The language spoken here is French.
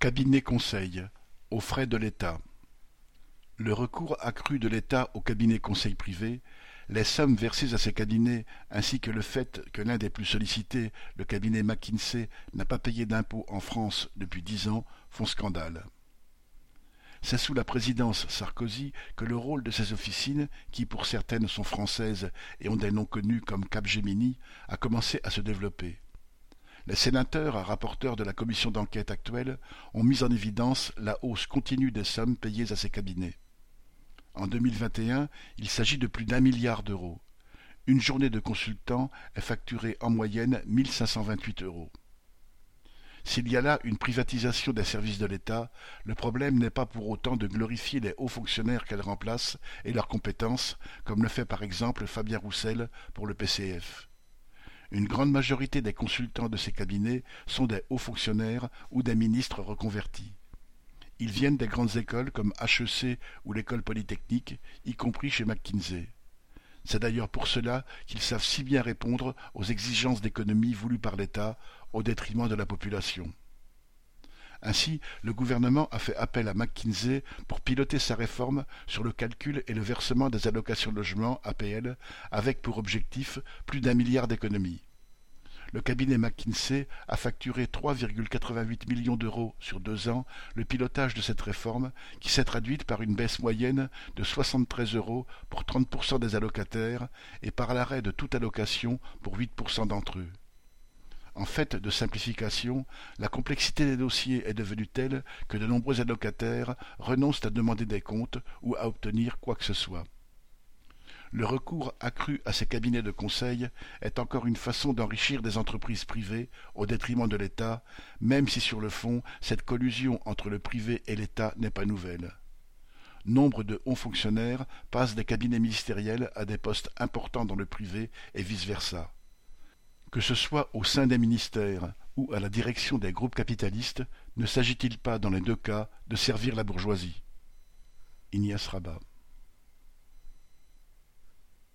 Cabinet conseil, aux frais de l'État. Le recours accru de l'État aux cabinets conseils privés, les sommes versées à ces cabinets, ainsi que le fait que l'un des plus sollicités, le cabinet McKinsey, n'a pas payé d'impôts en France depuis dix ans, font scandale. C'est sous la présidence Sarkozy que le rôle de ces officines, qui pour certaines sont françaises et ont des noms connus comme Capgemini, a commencé à se développer. Les sénateurs, rapporteurs de la commission d'enquête actuelle, ont mis en évidence la hausse continue des sommes payées à ces cabinets. En 2021, il s'agit de plus d'un milliard d'euros. Une journée de consultant est facturée en moyenne 1528 euros. S'il y a là une privatisation des services de l'État, le problème n'est pas pour autant de glorifier les hauts fonctionnaires qu'elle remplace et leurs compétences, comme le fait par exemple Fabien Roussel pour le PCF. Une grande majorité des consultants de ces cabinets sont des hauts fonctionnaires ou des ministres reconvertis. Ils viennent des grandes écoles comme HEC ou l'école polytechnique, y compris chez McKinsey. C'est d'ailleurs pour cela qu'ils savent si bien répondre aux exigences d'économie voulues par l'État au détriment de la population. Ainsi, le gouvernement a fait appel à McKinsey pour piloter sa réforme sur le calcul et le versement des allocations logement APL, avec pour objectif plus d'un milliard d'économies. Le cabinet McKinsey a facturé 3,88 millions d'euros sur deux ans le pilotage de cette réforme, qui s'est traduite par une baisse moyenne de 73 euros pour 30% des allocataires et par l'arrêt de toute allocation pour 8% d'entre eux. En fait de simplification, la complexité des dossiers est devenue telle que de nombreux allocataires renoncent à demander des comptes ou à obtenir quoi que ce soit. Le recours accru à ces cabinets de conseil est encore une façon d'enrichir des entreprises privées au détriment de l'État, même si sur le fond cette collusion entre le privé et l'État n'est pas nouvelle. Nombre de hauts fonctionnaires passent des cabinets ministériels à des postes importants dans le privé et vice-versa. Que ce soit au sein des ministères ou à la direction des groupes capitalistes, ne s'agit-il pas dans les deux cas de servir la bourgeoisie? Ignace Rabat